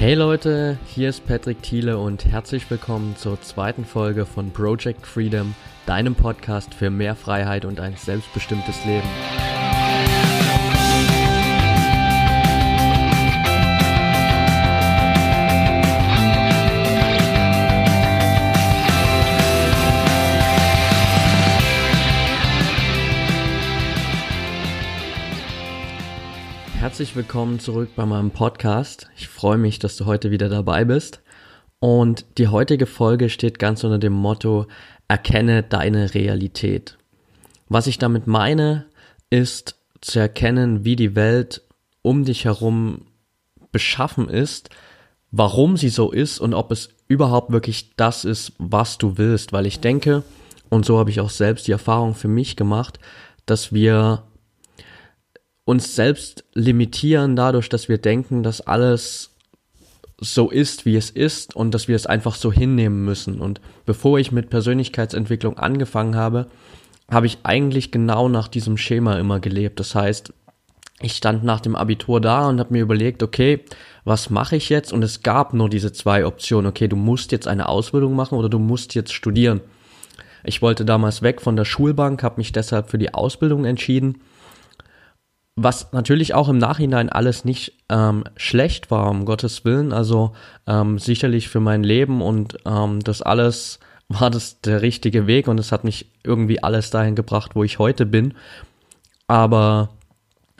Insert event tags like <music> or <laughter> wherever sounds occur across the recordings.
Hey Leute, hier ist Patrick Thiele und herzlich willkommen zur zweiten Folge von Project Freedom, deinem Podcast für mehr Freiheit und ein selbstbestimmtes Leben. Herzlich willkommen zurück bei meinem Podcast. Ich freue mich, dass du heute wieder dabei bist. Und die heutige Folge steht ganz unter dem Motto Erkenne deine Realität. Was ich damit meine, ist zu erkennen, wie die Welt um dich herum beschaffen ist, warum sie so ist und ob es überhaupt wirklich das ist, was du willst. Weil ich denke, und so habe ich auch selbst die Erfahrung für mich gemacht, dass wir uns selbst limitieren dadurch, dass wir denken, dass alles so ist, wie es ist und dass wir es einfach so hinnehmen müssen. Und bevor ich mit Persönlichkeitsentwicklung angefangen habe, habe ich eigentlich genau nach diesem Schema immer gelebt. Das heißt, ich stand nach dem Abitur da und habe mir überlegt, okay, was mache ich jetzt? Und es gab nur diese zwei Optionen. Okay, du musst jetzt eine Ausbildung machen oder du musst jetzt studieren. Ich wollte damals weg von der Schulbank, habe mich deshalb für die Ausbildung entschieden was natürlich auch im Nachhinein alles nicht ähm, schlecht war, um Gottes Willen. Also ähm, sicherlich für mein Leben und ähm, das alles <laughs> war das der richtige Weg und es hat mich irgendwie alles dahin gebracht, wo ich heute bin. Aber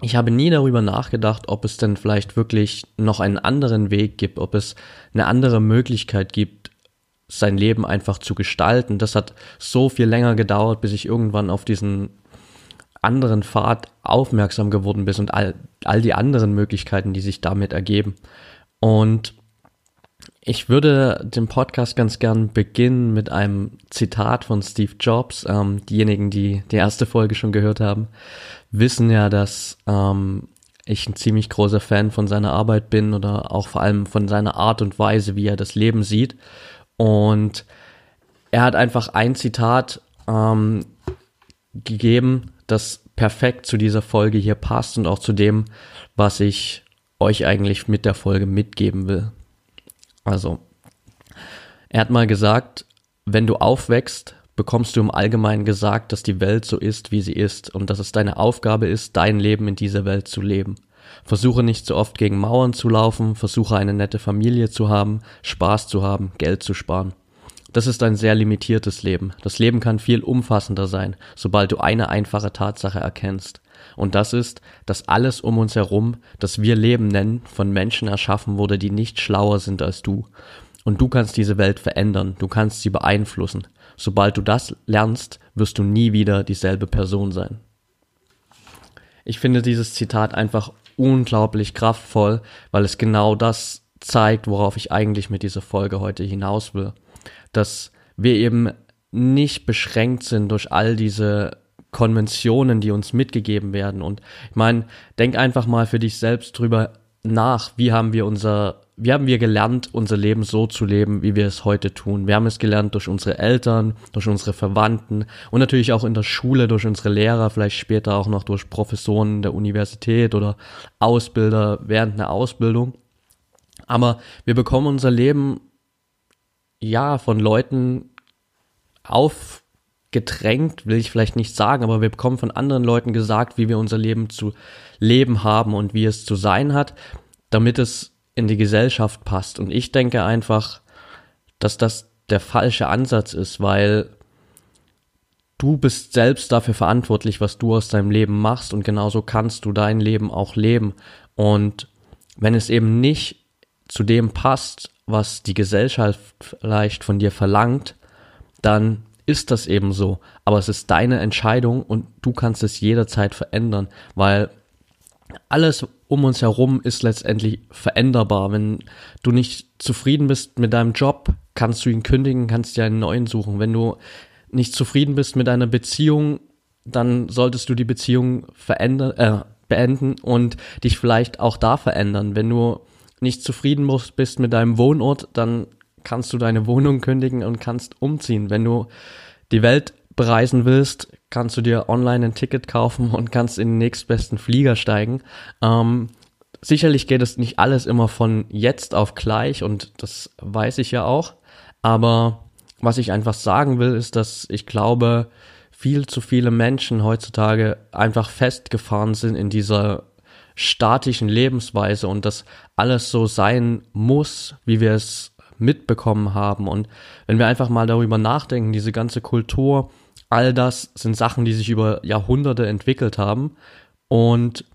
ich habe nie darüber nachgedacht, ob es denn vielleicht wirklich noch einen anderen Weg gibt, ob es eine andere Möglichkeit gibt, sein Leben einfach zu gestalten. Das hat so viel länger gedauert, bis ich irgendwann auf diesen anderen Pfad aufmerksam geworden bist und all, all die anderen Möglichkeiten, die sich damit ergeben. Und ich würde den Podcast ganz gern beginnen mit einem Zitat von Steve Jobs. Ähm, diejenigen, die die erste Folge schon gehört haben, wissen ja, dass ähm, ich ein ziemlich großer Fan von seiner Arbeit bin oder auch vor allem von seiner Art und Weise, wie er das Leben sieht. Und er hat einfach ein Zitat ähm, gegeben, das perfekt zu dieser Folge hier passt und auch zu dem, was ich euch eigentlich mit der Folge mitgeben will. Also, er hat mal gesagt, wenn du aufwächst, bekommst du im Allgemeinen gesagt, dass die Welt so ist, wie sie ist und dass es deine Aufgabe ist, dein Leben in dieser Welt zu leben. Versuche nicht so oft gegen Mauern zu laufen, versuche eine nette Familie zu haben, Spaß zu haben, Geld zu sparen. Das ist ein sehr limitiertes Leben. Das Leben kann viel umfassender sein, sobald du eine einfache Tatsache erkennst. Und das ist, dass alles um uns herum, das wir Leben nennen, von Menschen erschaffen wurde, die nicht schlauer sind als du. Und du kannst diese Welt verändern, du kannst sie beeinflussen. Sobald du das lernst, wirst du nie wieder dieselbe Person sein. Ich finde dieses Zitat einfach unglaublich kraftvoll, weil es genau das zeigt, worauf ich eigentlich mit dieser Folge heute hinaus will dass wir eben nicht beschränkt sind durch all diese Konventionen, die uns mitgegeben werden. Und ich meine, denk einfach mal für dich selbst drüber nach, wie haben wir unser, wie haben wir gelernt, unser Leben so zu leben, wie wir es heute tun. Wir haben es gelernt durch unsere Eltern, durch unsere Verwandten und natürlich auch in der Schule, durch unsere Lehrer, vielleicht später auch noch durch Professoren der Universität oder Ausbilder während einer Ausbildung. Aber wir bekommen unser Leben ja, von Leuten aufgedrängt, will ich vielleicht nicht sagen, aber wir bekommen von anderen Leuten gesagt, wie wir unser Leben zu leben haben und wie es zu sein hat, damit es in die Gesellschaft passt. Und ich denke einfach, dass das der falsche Ansatz ist, weil du bist selbst dafür verantwortlich, was du aus deinem Leben machst und genauso kannst du dein Leben auch leben. Und wenn es eben nicht zu dem passt, was die Gesellschaft vielleicht von dir verlangt, dann ist das eben so. Aber es ist deine Entscheidung und du kannst es jederzeit verändern, weil alles um uns herum ist letztendlich veränderbar. Wenn du nicht zufrieden bist mit deinem Job, kannst du ihn kündigen, kannst dir einen neuen suchen. Wenn du nicht zufrieden bist mit deiner Beziehung, dann solltest du die Beziehung verändern, äh, beenden und dich vielleicht auch da verändern. Wenn du nicht zufrieden bist mit deinem Wohnort, dann kannst du deine Wohnung kündigen und kannst umziehen. Wenn du die Welt bereisen willst, kannst du dir online ein Ticket kaufen und kannst in den nächstbesten Flieger steigen. Ähm, sicherlich geht es nicht alles immer von jetzt auf gleich und das weiß ich ja auch. Aber was ich einfach sagen will, ist, dass ich glaube, viel zu viele Menschen heutzutage einfach festgefahren sind in dieser statischen Lebensweise und dass alles so sein muss, wie wir es mitbekommen haben. Und wenn wir einfach mal darüber nachdenken, diese ganze Kultur, all das sind Sachen, die sich über Jahrhunderte entwickelt haben und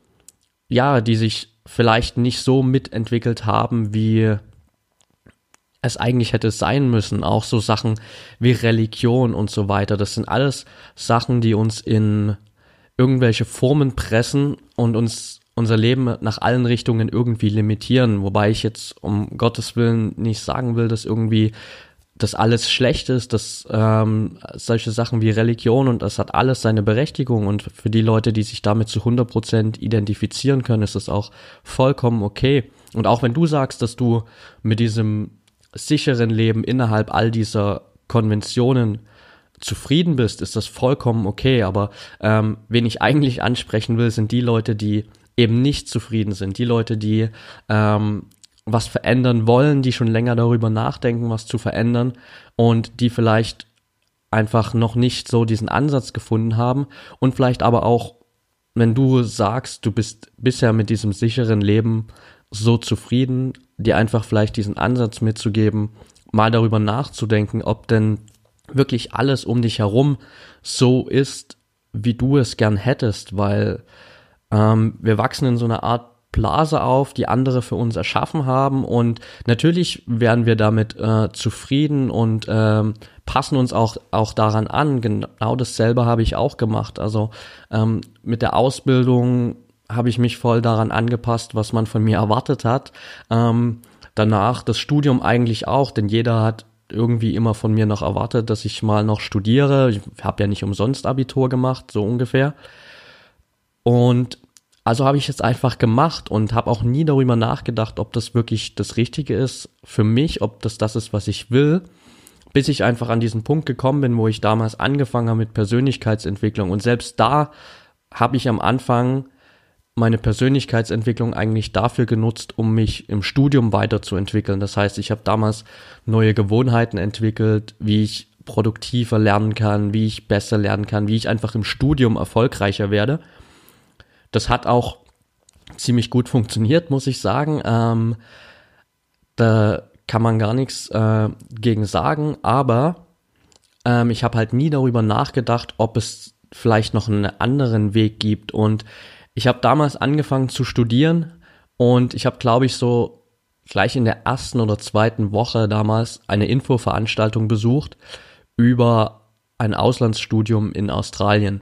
ja, die sich vielleicht nicht so mitentwickelt haben, wie es eigentlich hätte sein müssen. Auch so Sachen wie Religion und so weiter. Das sind alles Sachen, die uns in irgendwelche Formen pressen und uns unser Leben nach allen Richtungen irgendwie limitieren. Wobei ich jetzt um Gottes Willen nicht sagen will, dass irgendwie das alles schlecht ist, dass ähm, solche Sachen wie Religion und das hat alles seine Berechtigung und für die Leute, die sich damit zu 100% identifizieren können, ist das auch vollkommen okay. Und auch wenn du sagst, dass du mit diesem sicheren Leben innerhalb all dieser Konventionen zufrieden bist, ist das vollkommen okay. Aber ähm, wen ich eigentlich ansprechen will, sind die Leute, die eben nicht zufrieden sind. Die Leute, die ähm, was verändern wollen, die schon länger darüber nachdenken, was zu verändern und die vielleicht einfach noch nicht so diesen Ansatz gefunden haben und vielleicht aber auch, wenn du sagst, du bist bisher mit diesem sicheren Leben so zufrieden, dir einfach vielleicht diesen Ansatz mitzugeben, mal darüber nachzudenken, ob denn wirklich alles um dich herum so ist, wie du es gern hättest, weil ähm, wir wachsen in so einer Art Blase auf, die andere für uns erschaffen haben und natürlich werden wir damit äh, zufrieden und ähm, passen uns auch auch daran an. Genau dasselbe habe ich auch gemacht. Also ähm, mit der Ausbildung habe ich mich voll daran angepasst, was man von mir erwartet hat. Ähm, danach das Studium eigentlich auch, denn jeder hat irgendwie immer von mir noch erwartet, dass ich mal noch studiere. Ich habe ja nicht umsonst Abitur gemacht, so ungefähr. Und also habe ich es einfach gemacht und habe auch nie darüber nachgedacht, ob das wirklich das Richtige ist für mich, ob das das ist, was ich will, bis ich einfach an diesen Punkt gekommen bin, wo ich damals angefangen habe mit Persönlichkeitsentwicklung. Und selbst da habe ich am Anfang meine Persönlichkeitsentwicklung eigentlich dafür genutzt, um mich im Studium weiterzuentwickeln. Das heißt, ich habe damals neue Gewohnheiten entwickelt, wie ich produktiver lernen kann, wie ich besser lernen kann, wie ich einfach im Studium erfolgreicher werde. Das hat auch ziemlich gut funktioniert, muss ich sagen. Ähm, da kann man gar nichts äh, gegen sagen, aber ähm, ich habe halt nie darüber nachgedacht, ob es vielleicht noch einen anderen Weg gibt. Und ich habe damals angefangen zu studieren und ich habe, glaube ich, so gleich in der ersten oder zweiten Woche damals eine Infoveranstaltung besucht über ein Auslandsstudium in Australien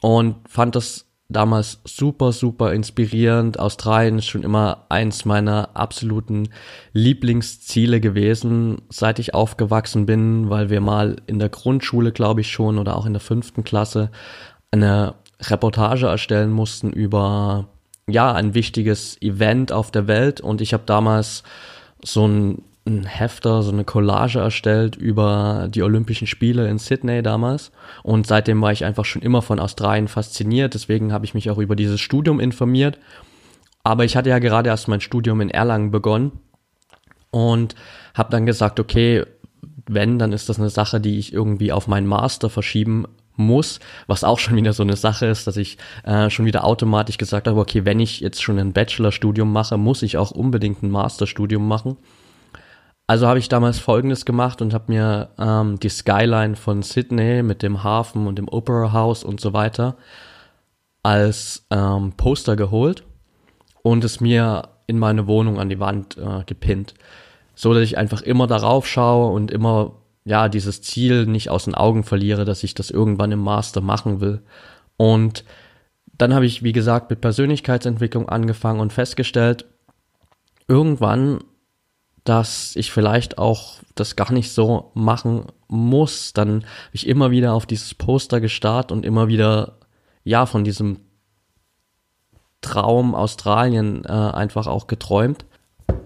und fand das damals super, super inspirierend. Australien ist schon immer eins meiner absoluten Lieblingsziele gewesen, seit ich aufgewachsen bin, weil wir mal in der Grundschule, glaube ich schon, oder auch in der fünften Klasse eine Reportage erstellen mussten über, ja, ein wichtiges Event auf der Welt und ich habe damals so ein ein Hefter, so eine Collage erstellt über die Olympischen Spiele in Sydney damals. Und seitdem war ich einfach schon immer von Australien fasziniert. Deswegen habe ich mich auch über dieses Studium informiert. Aber ich hatte ja gerade erst mein Studium in Erlangen begonnen und habe dann gesagt, okay, wenn, dann ist das eine Sache, die ich irgendwie auf meinen Master verschieben muss, was auch schon wieder so eine Sache ist, dass ich äh, schon wieder automatisch gesagt habe, okay, wenn ich jetzt schon ein Bachelorstudium mache, muss ich auch unbedingt ein Masterstudium machen. Also habe ich damals Folgendes gemacht und habe mir ähm, die Skyline von Sydney mit dem Hafen und dem Opera House und so weiter als ähm, Poster geholt und es mir in meine Wohnung an die Wand äh, gepinnt, so dass ich einfach immer darauf schaue und immer ja dieses Ziel nicht aus den Augen verliere, dass ich das irgendwann im Master machen will. Und dann habe ich wie gesagt mit Persönlichkeitsentwicklung angefangen und festgestellt, irgendwann dass ich vielleicht auch das gar nicht so machen muss. Dann habe ich immer wieder auf dieses Poster gestarrt und immer wieder, ja, von diesem Traum Australien äh, einfach auch geträumt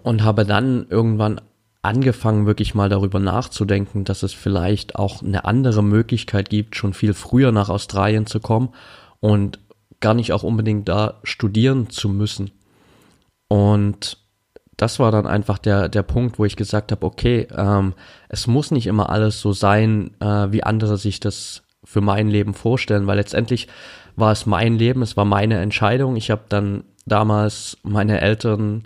und habe dann irgendwann angefangen, wirklich mal darüber nachzudenken, dass es vielleicht auch eine andere Möglichkeit gibt, schon viel früher nach Australien zu kommen und gar nicht auch unbedingt da studieren zu müssen. Und das war dann einfach der, der Punkt, wo ich gesagt habe, okay, ähm, es muss nicht immer alles so sein, äh, wie andere sich das für mein Leben vorstellen, weil letztendlich war es mein Leben, es war meine Entscheidung. Ich habe dann damals meine Eltern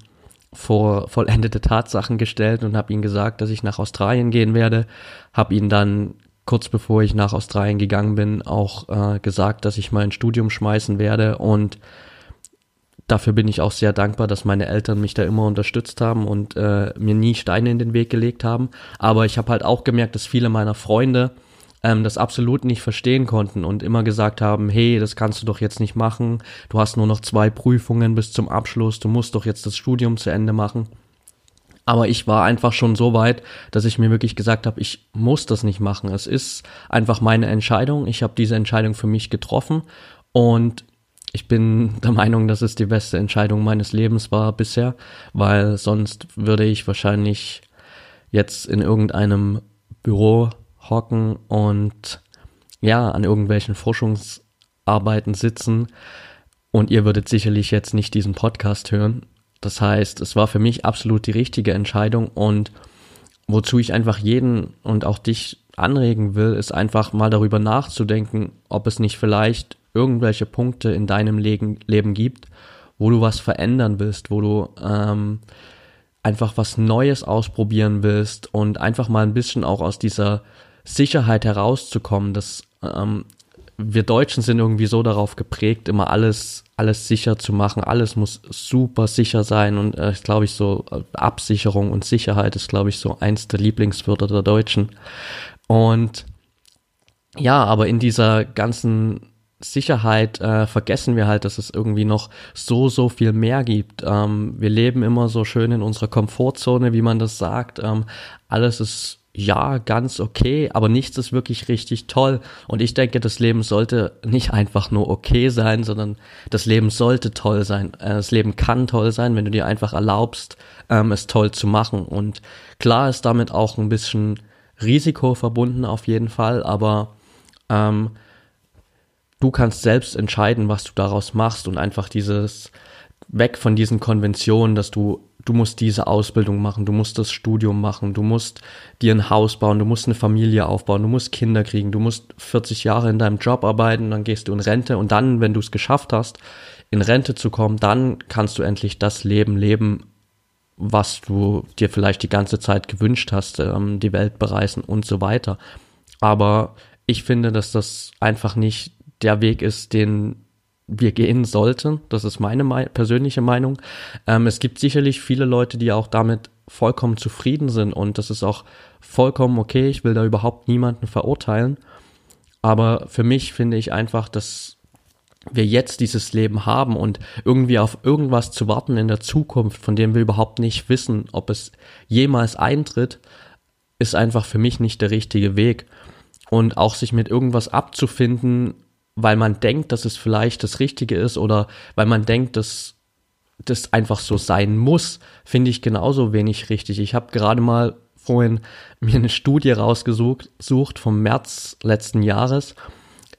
vor vollendete Tatsachen gestellt und habe ihnen gesagt, dass ich nach Australien gehen werde, habe ihnen dann kurz bevor ich nach Australien gegangen bin auch äh, gesagt, dass ich mein Studium schmeißen werde und dafür bin ich auch sehr dankbar, dass meine Eltern mich da immer unterstützt haben und äh, mir nie Steine in den Weg gelegt haben. Aber ich habe halt auch gemerkt, dass viele meiner Freunde ähm, das absolut nicht verstehen konnten und immer gesagt haben, hey, das kannst du doch jetzt nicht machen, du hast nur noch zwei Prüfungen bis zum Abschluss, du musst doch jetzt das Studium zu Ende machen. Aber ich war einfach schon so weit, dass ich mir wirklich gesagt habe, ich muss das nicht machen. Es ist einfach meine Entscheidung. Ich habe diese Entscheidung für mich getroffen und ich bin der Meinung, dass es die beste Entscheidung meines Lebens war bisher, weil sonst würde ich wahrscheinlich jetzt in irgendeinem Büro hocken und ja, an irgendwelchen Forschungsarbeiten sitzen und ihr würdet sicherlich jetzt nicht diesen Podcast hören. Das heißt, es war für mich absolut die richtige Entscheidung und wozu ich einfach jeden und auch dich anregen will, ist einfach mal darüber nachzudenken, ob es nicht vielleicht irgendwelche Punkte in deinem Leben, Leben gibt, wo du was verändern willst, wo du ähm, einfach was Neues ausprobieren willst und einfach mal ein bisschen auch aus dieser Sicherheit herauszukommen. dass ähm, wir Deutschen sind irgendwie so darauf geprägt, immer alles, alles sicher zu machen. Alles muss super sicher sein und äh, glaube ich so äh, Absicherung und Sicherheit ist glaube ich so eins der Lieblingswörter der Deutschen. Und ja, aber in dieser ganzen Sicherheit äh, vergessen wir halt, dass es irgendwie noch so, so viel mehr gibt. Ähm, wir leben immer so schön in unserer Komfortzone, wie man das sagt. Ähm, alles ist ja, ganz okay, aber nichts ist wirklich richtig toll. Und ich denke, das Leben sollte nicht einfach nur okay sein, sondern das Leben sollte toll sein. Äh, das Leben kann toll sein, wenn du dir einfach erlaubst, ähm, es toll zu machen. Und klar ist damit auch ein bisschen Risiko verbunden auf jeden Fall, aber ähm, du kannst selbst entscheiden, was du daraus machst und einfach dieses weg von diesen Konventionen, dass du du musst diese Ausbildung machen, du musst das Studium machen, du musst dir ein Haus bauen, du musst eine Familie aufbauen, du musst Kinder kriegen, du musst 40 Jahre in deinem Job arbeiten, dann gehst du in Rente und dann, wenn du es geschafft hast, in Rente zu kommen, dann kannst du endlich das Leben leben, was du dir vielleicht die ganze Zeit gewünscht hast, ähm, die Welt bereisen und so weiter. Aber ich finde, dass das einfach nicht der Weg ist, den wir gehen sollten. Das ist meine me persönliche Meinung. Ähm, es gibt sicherlich viele Leute, die auch damit vollkommen zufrieden sind und das ist auch vollkommen okay. Ich will da überhaupt niemanden verurteilen. Aber für mich finde ich einfach, dass wir jetzt dieses Leben haben und irgendwie auf irgendwas zu warten in der Zukunft, von dem wir überhaupt nicht wissen, ob es jemals eintritt, ist einfach für mich nicht der richtige Weg. Und auch sich mit irgendwas abzufinden, weil man denkt, dass es vielleicht das Richtige ist oder weil man denkt, dass das einfach so sein muss, finde ich genauso wenig richtig. Ich habe gerade mal vorhin mir eine Studie rausgesucht sucht vom März letzten Jahres,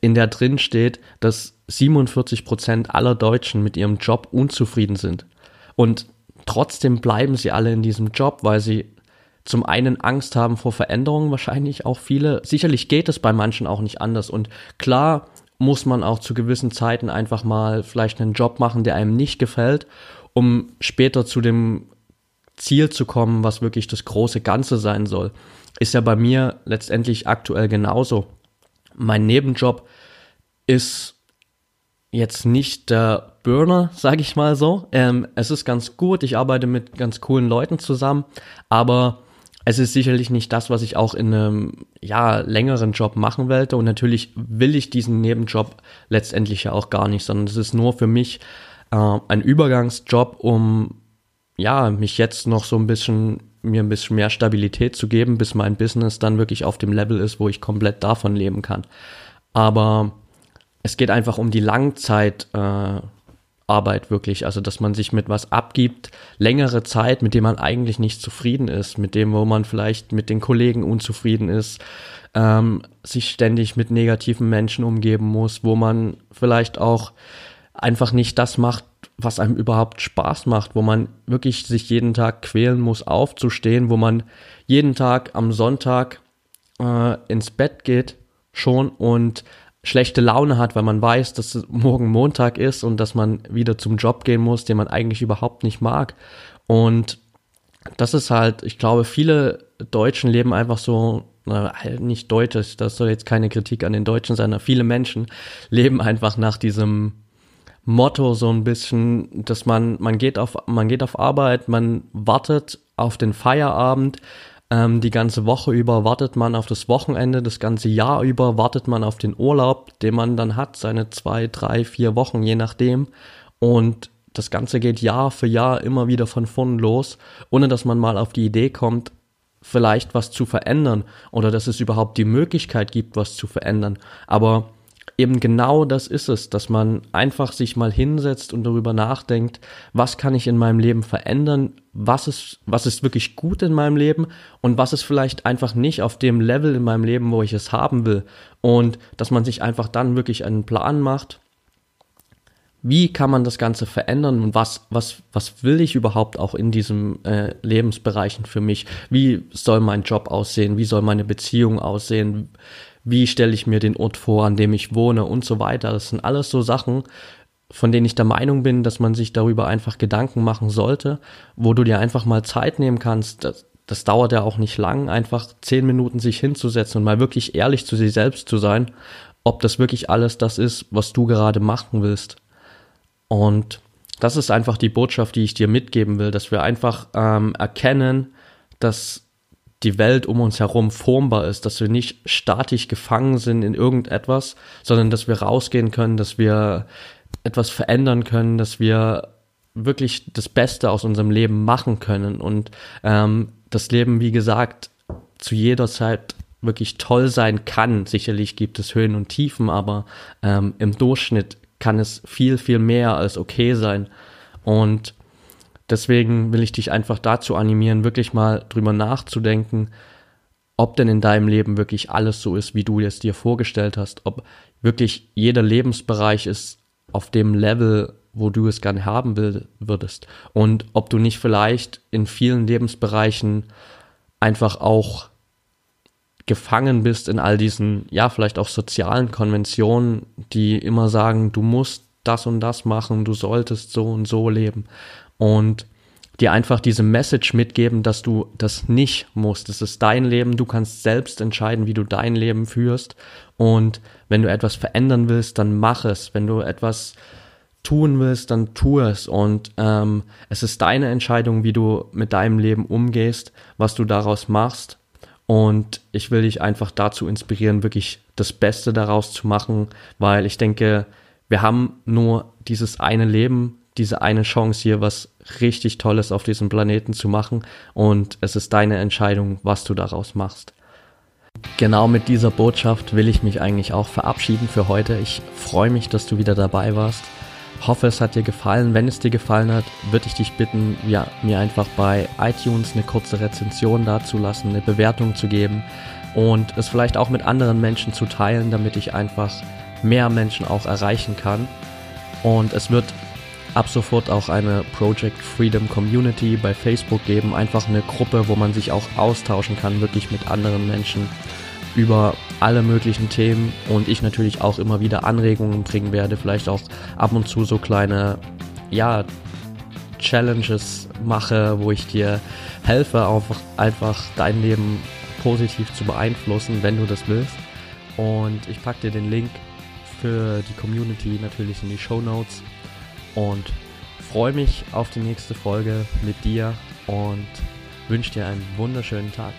in der drin steht, dass 47 Prozent aller Deutschen mit ihrem Job unzufrieden sind. Und trotzdem bleiben sie alle in diesem Job, weil sie zum einen Angst haben vor Veränderungen, wahrscheinlich auch viele. Sicherlich geht es bei manchen auch nicht anders. Und klar muss man auch zu gewissen Zeiten einfach mal vielleicht einen Job machen, der einem nicht gefällt, um später zu dem Ziel zu kommen, was wirklich das große Ganze sein soll. Ist ja bei mir letztendlich aktuell genauso. Mein Nebenjob ist jetzt nicht der Burner, <laughs> sage ich mal so. Ähm, es ist ganz gut, ich arbeite mit ganz coolen Leuten zusammen, aber es ist sicherlich nicht das, was ich auch in einem ja, längeren Job machen wollte. Und natürlich will ich diesen Nebenjob letztendlich ja auch gar nicht, sondern es ist nur für mich äh, ein Übergangsjob, um ja, mich jetzt noch so ein bisschen, mir ein bisschen mehr Stabilität zu geben, bis mein Business dann wirklich auf dem Level ist, wo ich komplett davon leben kann. Aber es geht einfach um die Langzeit, äh, Arbeit wirklich, also dass man sich mit was abgibt, längere Zeit, mit dem man eigentlich nicht zufrieden ist, mit dem, wo man vielleicht mit den Kollegen unzufrieden ist, ähm, sich ständig mit negativen Menschen umgeben muss, wo man vielleicht auch einfach nicht das macht, was einem überhaupt Spaß macht, wo man wirklich sich jeden Tag quälen muss, aufzustehen, wo man jeden Tag am Sonntag äh, ins Bett geht schon und schlechte Laune hat, weil man weiß, dass morgen Montag ist und dass man wieder zum Job gehen muss, den man eigentlich überhaupt nicht mag. Und das ist halt, ich glaube, viele Deutschen leben einfach so, na, halt nicht deutsch, das soll jetzt keine Kritik an den Deutschen sein, aber viele Menschen leben einfach nach diesem Motto so ein bisschen, dass man, man geht auf, man geht auf Arbeit, man wartet auf den Feierabend, ähm, die ganze Woche über wartet man auf das Wochenende, das ganze Jahr über wartet man auf den Urlaub, den man dann hat, seine zwei, drei, vier Wochen, je nachdem. Und das Ganze geht Jahr für Jahr immer wieder von vorn los, ohne dass man mal auf die Idee kommt, vielleicht was zu verändern oder dass es überhaupt die Möglichkeit gibt, was zu verändern. Aber eben genau das ist es, dass man einfach sich mal hinsetzt und darüber nachdenkt, was kann ich in meinem Leben verändern, was ist, was ist wirklich gut in meinem Leben und was ist vielleicht einfach nicht auf dem Level in meinem Leben, wo ich es haben will. Und dass man sich einfach dann wirklich einen Plan macht, wie kann man das Ganze verändern und was, was, was will ich überhaupt auch in diesen äh, Lebensbereichen für mich? Wie soll mein Job aussehen? Wie soll meine Beziehung aussehen? Wie stelle ich mir den Ort vor, an dem ich wohne und so weiter. Das sind alles so Sachen, von denen ich der Meinung bin, dass man sich darüber einfach Gedanken machen sollte, wo du dir einfach mal Zeit nehmen kannst. Das, das dauert ja auch nicht lang, einfach zehn Minuten sich hinzusetzen und mal wirklich ehrlich zu sich selbst zu sein, ob das wirklich alles das ist, was du gerade machen willst. Und das ist einfach die Botschaft, die ich dir mitgeben will, dass wir einfach ähm, erkennen, dass die Welt um uns herum formbar ist, dass wir nicht statisch gefangen sind in irgendetwas, sondern dass wir rausgehen können, dass wir etwas verändern können, dass wir wirklich das Beste aus unserem Leben machen können und ähm, das Leben, wie gesagt, zu jeder Zeit wirklich toll sein kann. Sicherlich gibt es Höhen und Tiefen, aber ähm, im Durchschnitt kann es viel, viel mehr als okay sein. Und Deswegen will ich dich einfach dazu animieren, wirklich mal drüber nachzudenken, ob denn in deinem Leben wirklich alles so ist, wie du es dir vorgestellt hast, ob wirklich jeder Lebensbereich ist auf dem Level, wo du es gern haben will, würdest. Und ob du nicht vielleicht in vielen Lebensbereichen einfach auch gefangen bist in all diesen, ja, vielleicht auch sozialen Konventionen, die immer sagen, du musst das und das machen, du solltest so und so leben und dir einfach diese Message mitgeben, dass du das nicht musst. Es ist dein Leben, du kannst selbst entscheiden, wie du dein Leben führst. Und wenn du etwas verändern willst, dann mach es. Wenn du etwas tun willst, dann tu es. Und ähm, es ist deine Entscheidung, wie du mit deinem Leben umgehst, was du daraus machst. Und ich will dich einfach dazu inspirieren, wirklich das Beste daraus zu machen, weil ich denke, wir haben nur dieses eine Leben, diese eine Chance hier, was richtig Tolles auf diesem Planeten zu machen und es ist deine Entscheidung, was du daraus machst. Genau mit dieser Botschaft will ich mich eigentlich auch verabschieden für heute. Ich freue mich, dass du wieder dabei warst. Hoffe, es hat dir gefallen. Wenn es dir gefallen hat, würde ich dich bitten, ja, mir einfach bei iTunes eine kurze Rezension dazulassen, eine Bewertung zu geben und es vielleicht auch mit anderen Menschen zu teilen, damit ich einfach mehr Menschen auch erreichen kann. Und es wird ab sofort auch eine Project Freedom Community bei Facebook geben. Einfach eine Gruppe, wo man sich auch austauschen kann, wirklich mit anderen Menschen über alle möglichen Themen und ich natürlich auch immer wieder Anregungen bringen werde, vielleicht auch ab und zu so kleine, ja, Challenges mache, wo ich dir helfe, einfach, einfach dein Leben positiv zu beeinflussen, wenn du das willst. Und ich packe dir den Link für die Community natürlich in die Show Notes und freue mich auf die nächste Folge mit dir und wünsche dir einen wunderschönen Tag.